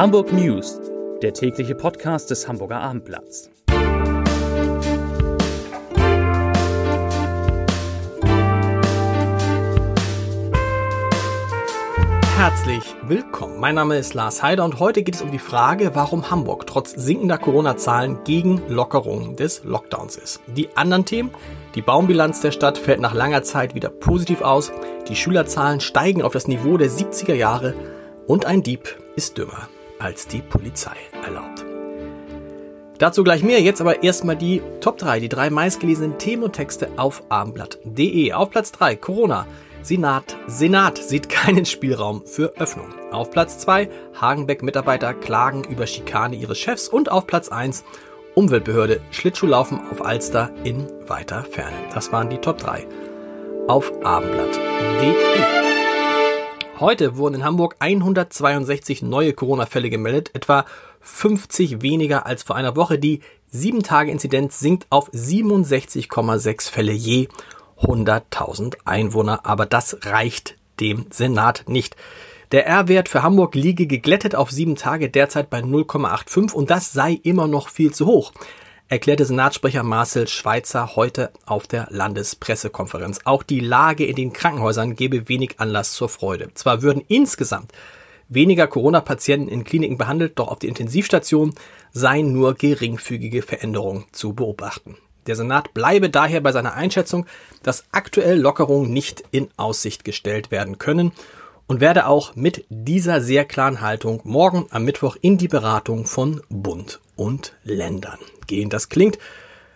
Hamburg News, der tägliche Podcast des Hamburger Abendblatts. Herzlich willkommen. Mein Name ist Lars Heider und heute geht es um die Frage, warum Hamburg trotz sinkender Corona-Zahlen gegen Lockerung des Lockdowns ist. Die anderen Themen, die Baumbilanz der Stadt fällt nach langer Zeit wieder positiv aus, die Schülerzahlen steigen auf das Niveau der 70er Jahre und ein Dieb ist dümmer als die Polizei erlaubt. Dazu gleich mehr, jetzt aber erstmal die Top 3, die drei meistgelesenen Themen und Texte auf abendblatt.de. Auf Platz 3 Corona. Senat, Senat sieht keinen Spielraum für Öffnung. Auf Platz 2 Hagenbeck-Mitarbeiter klagen über Schikane ihres Chefs und auf Platz 1 Umweltbehörde Schlittschuhlaufen auf Alster in weiter Ferne. Das waren die Top 3 auf abendblatt.de. Heute wurden in Hamburg 162 neue Corona-Fälle gemeldet, etwa 50 weniger als vor einer Woche. Die 7-Tage-Inzidenz sinkt auf 67,6 Fälle je 100.000 Einwohner, aber das reicht dem Senat nicht. Der R-Wert für Hamburg liege geglättet auf sieben Tage derzeit bei 0,85 und das sei immer noch viel zu hoch erklärte Senatssprecher Marcel Schweitzer heute auf der Landespressekonferenz. Auch die Lage in den Krankenhäusern gebe wenig Anlass zur Freude. Zwar würden insgesamt weniger Corona-Patienten in Kliniken behandelt, doch auf die Intensivstation seien nur geringfügige Veränderungen zu beobachten. Der Senat bleibe daher bei seiner Einschätzung, dass aktuell Lockerungen nicht in Aussicht gestellt werden können und werde auch mit dieser sehr klaren Haltung morgen am Mittwoch in die Beratung von Bund und Ländern gehen. Das klingt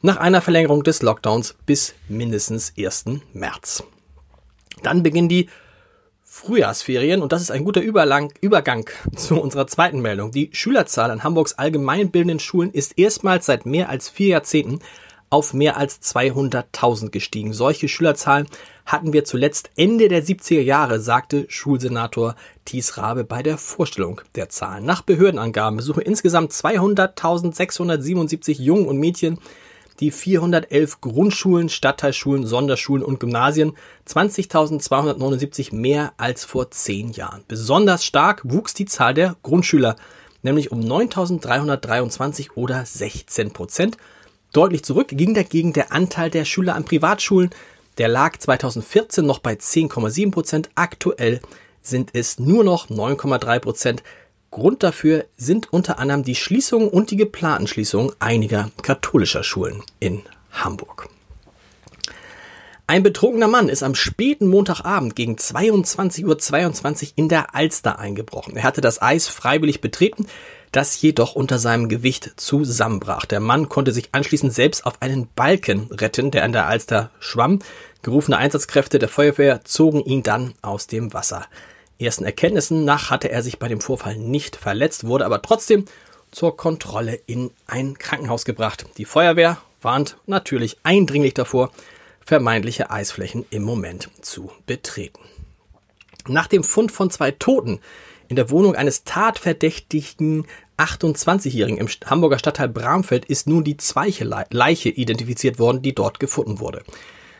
nach einer Verlängerung des Lockdowns bis mindestens 1. März. Dann beginnen die Frühjahrsferien und das ist ein guter Überlang, Übergang zu unserer zweiten Meldung. Die Schülerzahl an Hamburgs allgemeinbildenden Schulen ist erstmals seit mehr als vier Jahrzehnten auf mehr als 200.000 gestiegen. Solche Schülerzahlen hatten wir zuletzt Ende der 70er Jahre, sagte Schulsenator Thies Rabe bei der Vorstellung der Zahlen. Nach Behördenangaben besuchen insgesamt 200.677 Jungen und Mädchen die 411 Grundschulen, Stadtteilschulen, Sonderschulen und Gymnasien, 20.279 mehr als vor zehn Jahren. Besonders stark wuchs die Zahl der Grundschüler, nämlich um 9.323 oder 16 Prozent. Deutlich zurück ging dagegen der Anteil der Schüler an Privatschulen. Der lag 2014 noch bei 10,7 Prozent. Aktuell sind es nur noch 9,3 Prozent. Grund dafür sind unter anderem die Schließungen und die geplanten Schließungen einiger katholischer Schulen in Hamburg. Ein betrunkener Mann ist am späten Montagabend gegen 22.22 Uhr 22 in der Alster eingebrochen. Er hatte das Eis freiwillig betreten, das jedoch unter seinem Gewicht zusammenbrach. Der Mann konnte sich anschließend selbst auf einen Balken retten, der an der Alster schwamm. Gerufene Einsatzkräfte der Feuerwehr zogen ihn dann aus dem Wasser. Ersten Erkenntnissen nach hatte er sich bei dem Vorfall nicht verletzt, wurde aber trotzdem zur Kontrolle in ein Krankenhaus gebracht. Die Feuerwehr warnt natürlich eindringlich davor, vermeintliche Eisflächen im Moment zu betreten. Nach dem Fund von zwei Toten in der Wohnung eines tatverdächtigen 28-Jährigen im Hamburger Stadtteil Bramfeld ist nun die zweite Leiche identifiziert worden, die dort gefunden wurde.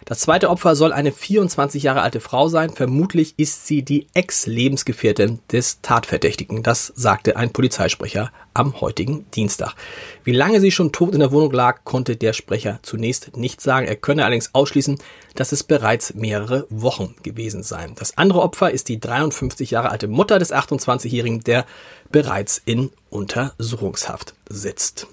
Das zweite Opfer soll eine 24 Jahre alte Frau sein. Vermutlich ist sie die Ex-Lebensgefährtin des Tatverdächtigen. Das sagte ein Polizeisprecher am heutigen Dienstag. Wie lange sie schon tot in der Wohnung lag, konnte der Sprecher zunächst nicht sagen. Er könne allerdings ausschließen, dass es bereits mehrere Wochen gewesen seien. Das andere Opfer ist die 53 Jahre alte Mutter des 28-Jährigen, der bereits in Untersuchungshaft sitzt.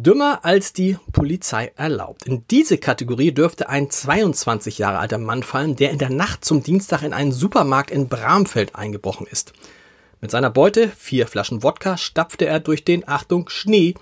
Dümmer als die Polizei erlaubt. In diese Kategorie dürfte ein 22 Jahre alter Mann fallen, der in der Nacht zum Dienstag in einen Supermarkt in Bramfeld eingebrochen ist. Mit seiner Beute, vier Flaschen Wodka, stapfte er durch den, Achtung, Schnee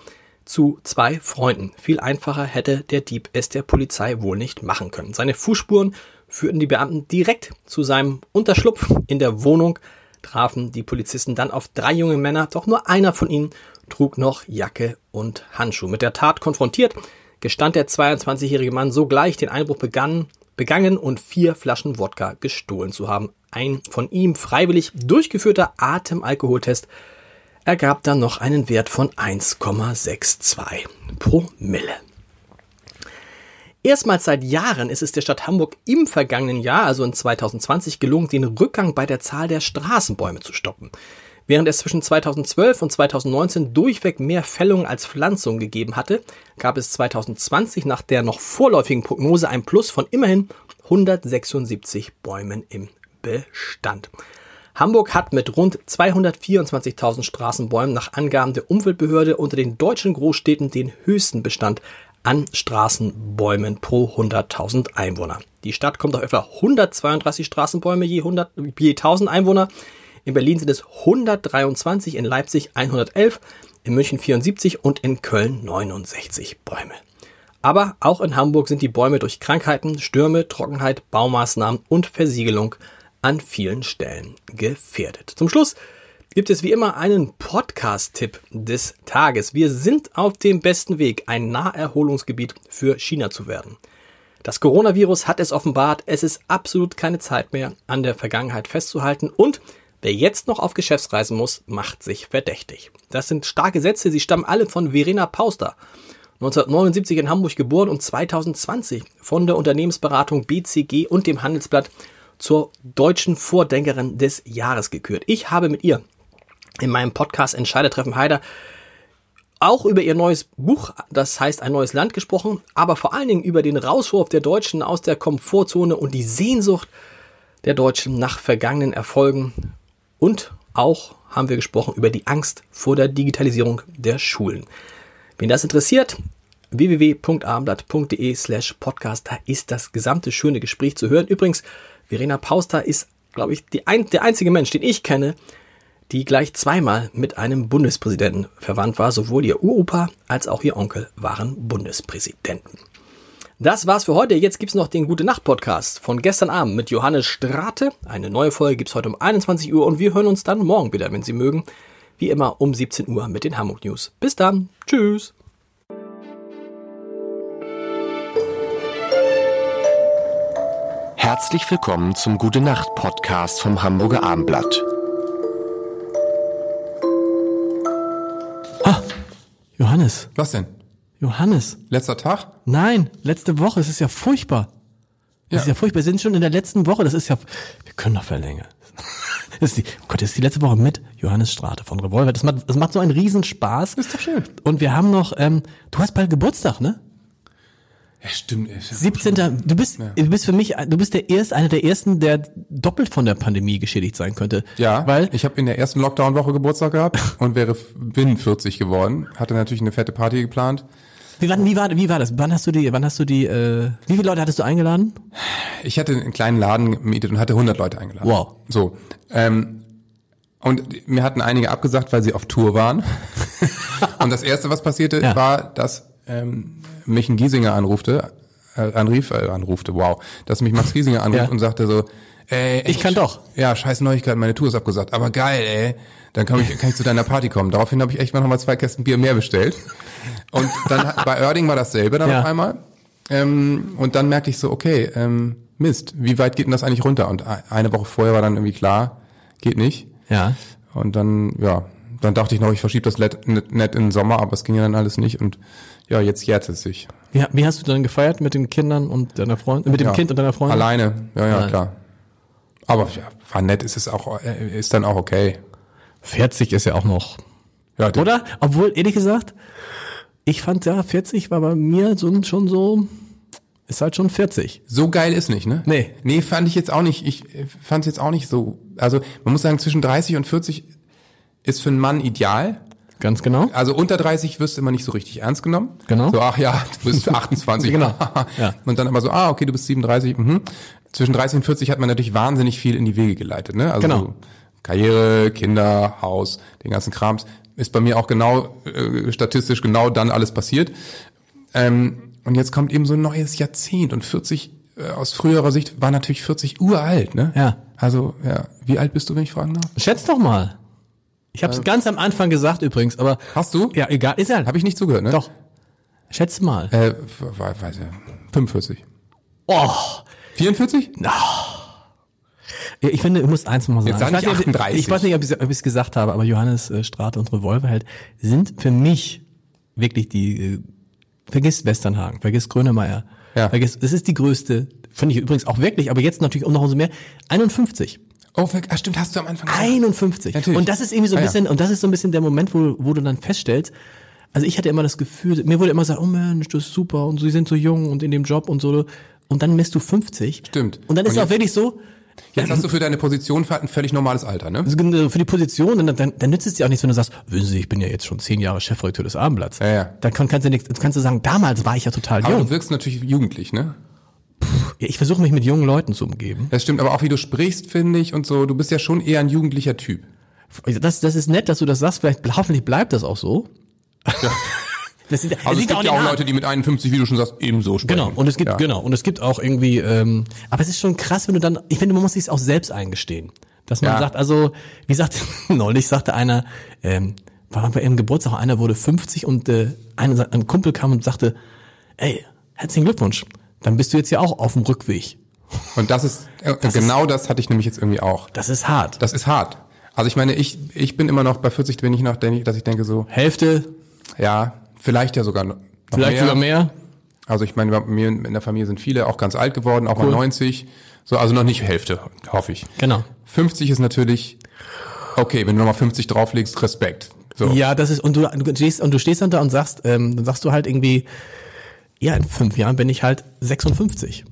zu zwei Freunden. Viel einfacher hätte der Dieb es der Polizei wohl nicht machen können. Seine Fußspuren führten die Beamten direkt zu seinem Unterschlupf in der Wohnung, trafen die Polizisten dann auf drei junge Männer, doch nur einer von ihnen trug noch Jacke und Handschuh. Mit der Tat konfrontiert, gestand der 22-jährige Mann sogleich den Einbruch begann, begangen und vier Flaschen Wodka gestohlen zu haben. Ein von ihm freiwillig durchgeführter Atemalkoholtest ergab dann noch einen Wert von 1,62 Promille. Erstmals seit Jahren ist es der Stadt Hamburg im vergangenen Jahr, also in 2020, gelungen, den Rückgang bei der Zahl der Straßenbäume zu stoppen. Während es zwischen 2012 und 2019 durchweg mehr Fällungen als Pflanzungen gegeben hatte, gab es 2020 nach der noch vorläufigen Prognose ein Plus von immerhin 176 Bäumen im Bestand. Hamburg hat mit rund 224.000 Straßenbäumen nach Angaben der Umweltbehörde unter den deutschen Großstädten den höchsten Bestand an Straßenbäumen pro 100.000 Einwohner. Die Stadt kommt auf etwa 132 Straßenbäume je, 100, je 1000 Einwohner. In Berlin sind es 123, in Leipzig 111, in München 74 und in Köln 69 Bäume. Aber auch in Hamburg sind die Bäume durch Krankheiten, Stürme, Trockenheit, Baumaßnahmen und Versiegelung an vielen Stellen gefährdet. Zum Schluss gibt es wie immer einen Podcast-Tipp des Tages. Wir sind auf dem besten Weg, ein Naherholungsgebiet für China zu werden. Das Coronavirus hat es offenbart, es ist absolut keine Zeit mehr, an der Vergangenheit festzuhalten und wer jetzt noch auf Geschäftsreisen muss, macht sich verdächtig. Das sind starke Sätze, sie stammen alle von Verena Pauster. 1979 in Hamburg geboren und 2020 von der Unternehmensberatung BCG und dem Handelsblatt zur deutschen Vordenkerin des Jahres gekürt. Ich habe mit ihr in meinem Podcast Entscheidertreffen Heider auch über ihr neues Buch, das heißt ein neues Land gesprochen, aber vor allen Dingen über den Rauswurf der Deutschen aus der Komfortzone und die Sehnsucht der Deutschen nach vergangenen Erfolgen. Und auch haben wir gesprochen über die Angst vor der Digitalisierung der Schulen. Wen das interessiert, www.abendblatt.de slash podcast, da ist das gesamte schöne Gespräch zu hören. Übrigens, Verena Pauster ist, glaube ich, ein, der einzige Mensch, den ich kenne, die gleich zweimal mit einem Bundespräsidenten verwandt war. Sowohl ihr Uropa als auch ihr Onkel waren Bundespräsidenten. Das war's für heute. Jetzt gibt's noch den Gute Nacht Podcast von gestern Abend mit Johannes Strate. Eine neue Folge gibt's heute um 21 Uhr und wir hören uns dann morgen wieder, wenn Sie mögen. Wie immer um 17 Uhr mit den Hamburg News. Bis dann. Tschüss. Herzlich willkommen zum Gute Nacht Podcast vom Hamburger Abendblatt. Johannes. Was denn? Johannes. Letzter Tag? Nein, letzte Woche. Es ist ja furchtbar. Das Ja. ist ja furchtbar. Wir sind schon in der letzten Woche. Das ist ja, wir können noch verlängern. Das ist die, oh Gott, das ist die letzte Woche mit Johannes Strate von Revolver. Das macht, das macht so einen Riesenspaß. Ist doch schön. Und wir haben noch, ähm, du hast bald Geburtstag, ne? Ja, stimmt. ey. 17. Du bist, du bist für mich, du bist der erste, einer der ersten, der doppelt von der Pandemie geschädigt sein könnte. Ja, Weil, ich habe in der ersten Lockdown-Woche Geburtstag gehabt und wäre bin 40 geworden. Hatte natürlich eine fette Party geplant. wie war, wie war, wie war das? Wann hast du die, wann hast du die, äh, wie viele Leute hattest du eingeladen? Ich hatte einen kleinen Laden gemietet und hatte 100 Leute eingeladen. Wow. So. Ähm, und mir hatten einige abgesagt, weil sie auf Tour waren. und das erste, was passierte, Ja. war, dass ähm, mich ein Giesinger anrufte, äh, anrief, äh, anrufte, wow, dass mich Max Giesinger anrief Ja. und sagte so, ey, Ich kann doch. Ja, scheiß Neuigkeit, meine Tour ist abgesagt, aber geil, ey. Dann kann ich, kann ich zu deiner Party kommen. Daraufhin habe ich echt mal nochmal zwei Kästen Bier mehr bestellt. Und dann bei Oerding war dasselbe dann Ja. auf einmal. Ähm, und dann merkte ich so, okay, ähm, Mist, wie weit geht denn das eigentlich runter? Und eine Woche vorher war dann irgendwie klar, geht nicht. Ja. Und dann, ja, dann dachte ich noch, ich verschiebe das net, net net in den Sommer, aber es ging ja dann alles nicht. Und ja, jetzt jährt es sich. Wie, wie hast du dann gefeiert mit den Kindern und deiner Freundin, mit dem ja. Kind und deiner Freundin? Alleine, ja, ja, Allein. klar. Aber ja, war nett, ist es auch, äh, ist dann auch okay. 40 ist ja auch noch. Ja, Oder? Obwohl, ehrlich gesagt, ich fand ja, 40 war bei mir so, schon so, ist halt schon 40. So geil ist nicht, ne? Nee. Nee, fand ich jetzt auch nicht. Ich äh, fand es jetzt auch nicht so. Also man muss sagen, zwischen 30 und 40 ist für einen Mann ideal. Ganz genau. Also unter 30 wirst du immer nicht so richtig ernst genommen. Genau. So, ach ja, du bist 28. Genau. Ja. Und dann aber so, ah, okay, du bist 37. Mhm. Zwischen 30 und 40 hat man natürlich wahnsinnig viel in die Wege geleitet. Ne? Also Genau. so Karriere, Kinder, Haus, den ganzen Krams. Ist bei mir auch genau, äh, statistisch genau dann alles passiert. Ähm, und jetzt kommt eben so ein neues Jahrzehnt und 40 äh, aus früherer Sicht war natürlich 40 uralt, ne? Ja. Also, ja. Wie alt bist du, wenn ich fragen darf? Schätz doch mal. Ich habe es ganz am Anfang gesagt übrigens, aber Hast du? ja, egal, ist ja. Habe ich nicht zugehört, ne? Doch. Schätze mal. Äh, we- weiß ich, 45. Oh, 44? Ja, Ich finde, ich muss eins mal sagen. Jetzt sag ich, weiß nicht nicht, ob- 38. ich weiß nicht, ob ich ob ich es gesagt habe, aber Johannes äh, Strate und Revolverheld sind für mich wirklich die, äh, vergiss Westernhagen, vergiss Grönemeyer, Ja. vergiss, es ist die größte, finde ich übrigens auch wirklich, aber jetzt natürlich auch noch umso mehr, 51. Oh, ah, stimmt, hast du am Anfang gesagt. 51. Natürlich. Und das ist irgendwie so ein Ah, ja. bisschen, und das ist so ein bisschen der Moment, wo, wo du dann feststellst, also ich hatte immer das Gefühl, mir wurde immer gesagt, oh Mensch, das ist super und sie sind so jung und in dem Job und so. Und dann misst du 50. Stimmt. Und dann ist Und auch jetzt- wirklich so, Jetzt hast du für deine Position ein völlig normales Alter, ne? also für die Position, dann, dann, dann nützt es dir auch nichts, wenn du sagst, wissen Sie, ich bin ja jetzt schon zehn Jahre Chefredakteur des Abendblatts. Ja, ja. Dann kann, kannst du nichts, kannst du sagen, damals war ich ja total Aber jung. du wirkst natürlich jugendlich, ne? Ja, ich versuche mich mit jungen Leuten zu umgeben. Das stimmt, aber auch wie du sprichst, finde ich, und so, du bist ja schon eher ein jugendlicher Typ. Das, das ist nett, dass du das sagst. Vielleicht, hoffentlich bleibt das auch so. Das sieht, das Also es gibt in ja auch. Leute, die mit 51, wie du schon sagst, ebenso sprechen. Genau, und es gibt, ja. genau, und es gibt auch irgendwie, ähm, aber es ist schon krass, wenn du dann, ich finde, man muss sich auch selbst eingestehen. Dass man Ja. sagt, also, wie sagt, neulich sagte einer, ähm, war bei ihrem Geburtstag, einer wurde 50 und äh, einer, ein Kumpel kam und sagte, ey, herzlichen Glückwunsch, dann bist du jetzt ja auch auf dem Rückweg. Und das ist, äh, genau das hatte ich nämlich jetzt irgendwie auch. Das ist hart. Das ist hart. Also ich meine, ich, ich bin immer noch bei 40, bin ich noch, dass ich denke so, Hälfte, ja, vielleicht ja sogar noch vielleicht mehr. sogar mehr. Also ich meine, bei mir in der Familie sind viele auch ganz alt geworden, auch Cool. mal 90. So, also noch nicht Hälfte, hoffe ich. Genau. 50 ist natürlich, okay, wenn du nochmal 50 drauflegst, Respekt. So. Ja, das ist, und du, du stehst, und du stehst dann da und sagst, ähm, dann sagst du halt irgendwie, ja, in fünf Jahren bin ich halt 56.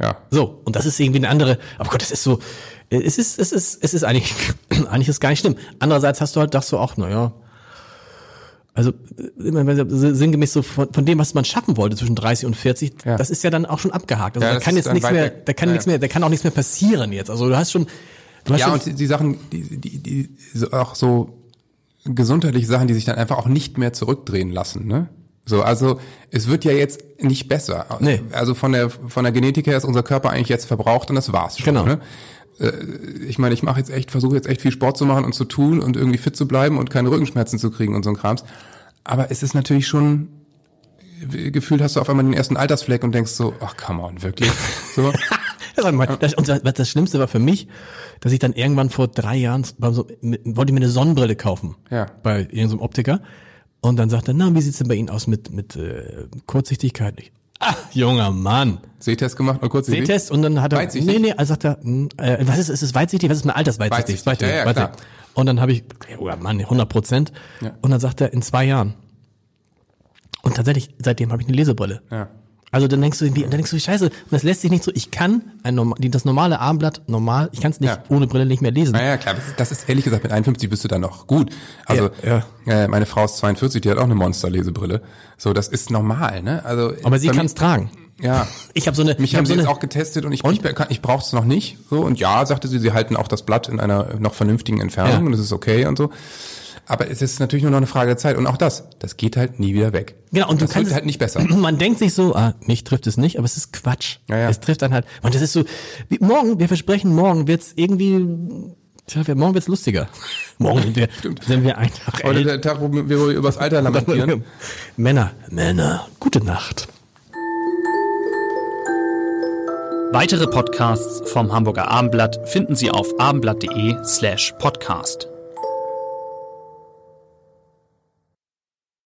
ja. So, und das ist irgendwie eine andere, aber Gott, das ist so, äh, es ist, es ist, es ist eigentlich, eigentlich ist gar nicht schlimm. Andererseits hast du halt, dachtest du auch, naja, also äh, sinngemäß so von, von dem, was man schaffen wollte zwischen 30 und 40, Ja. das ist ja dann auch schon abgehakt. Also Ja, da kann jetzt nichts mehr, da kann Ja, nichts mehr, da kann auch nichts mehr passieren jetzt. Also du hast schon, du hast Ja, schon, und die, die Sachen, die, die, die, auch so gesundheitliche Sachen, die sich dann einfach auch nicht mehr zurückdrehen lassen, ne? So, also es wird ja jetzt nicht besser. Nee. Also von der von der Genetik her ist unser Körper eigentlich jetzt verbraucht und das war's schon. Genau. Ne? Äh, Ich meine, ich mache jetzt echt, versuche jetzt echt viel Sport zu machen und zu tun und irgendwie fit zu bleiben und keine Rückenschmerzen zu kriegen und so ein Krams. Aber es ist natürlich schon gefühlt hast du auf einmal den ersten Altersfleck und denkst so, ach come on, wirklich? So. Das, und das, das Schlimmste war für mich, dass ich dann irgendwann vor drei Jahren, so, wollte ich mir eine Sonnenbrille kaufen. Ja. Bei irgendeinem Optiker. Und dann sagte er, na, wie sieht's denn bei Ihnen aus mit, mit äh, Kurzsichtigkeit? Ich, ah, junger Mann. Sehtest gemacht, mal kurz. die- Sehtest und dann hat er, Weitsichtig? nee, nee, also sagt er, hm, äh, was ist, ist es weitsichtig? Was ist eine Altersweitsichtig? Weitsichtig, ja, ja, klar. Und dann habe ich, junger Mann, 100 Prozent. Ja. Und dann sagt er, in zwei Jahren. Und tatsächlich, seitdem habe ich eine Lesebrille. Ja. Also dann denkst du irgendwie, dann denkst du, scheiße, und das lässt sich nicht so, ich kann ein normal, das normale Abendblatt normal, ich kann es nicht Ja. ohne Brille nicht mehr lesen. Naja, klar, das ist, das ist ehrlich gesagt, mit 51 bist du dann noch gut. Also Ja, Äh, meine Frau ist 42, die hat auch eine Monster-Lesebrille. So, das ist normal, ne? Also Aber sie kann es tragen. Ja. Ich habe so eine, Mich ich haben hab sie so jetzt auch getestet und ich, ich, ich brauche es noch nicht. So und ja, sagte sie, sie halten auch das Blatt in einer noch vernünftigen Entfernung Ja. und das ist okay und so. Aber es ist natürlich nur noch eine Frage der Zeit und auch das, das geht halt nie wieder weg. Genau, und du das kannst wird halt nicht besser. Man denkt sich so, ah, mich trifft es nicht, aber es ist Quatsch. Ja, ja. Es trifft dann halt. Und das ist so, wie, morgen, wir versprechen, morgen wird's irgendwie, tja, wir- morgen wird's lustiger. morgen sind wir, sind wir einfach Heute der Tag, wo wir wo wir übers Alter lamentieren. Männer, Männer, gute Nacht. Weitere Podcasts vom Hamburger Abendblatt finden Sie auf abendblatt.de slash podcast.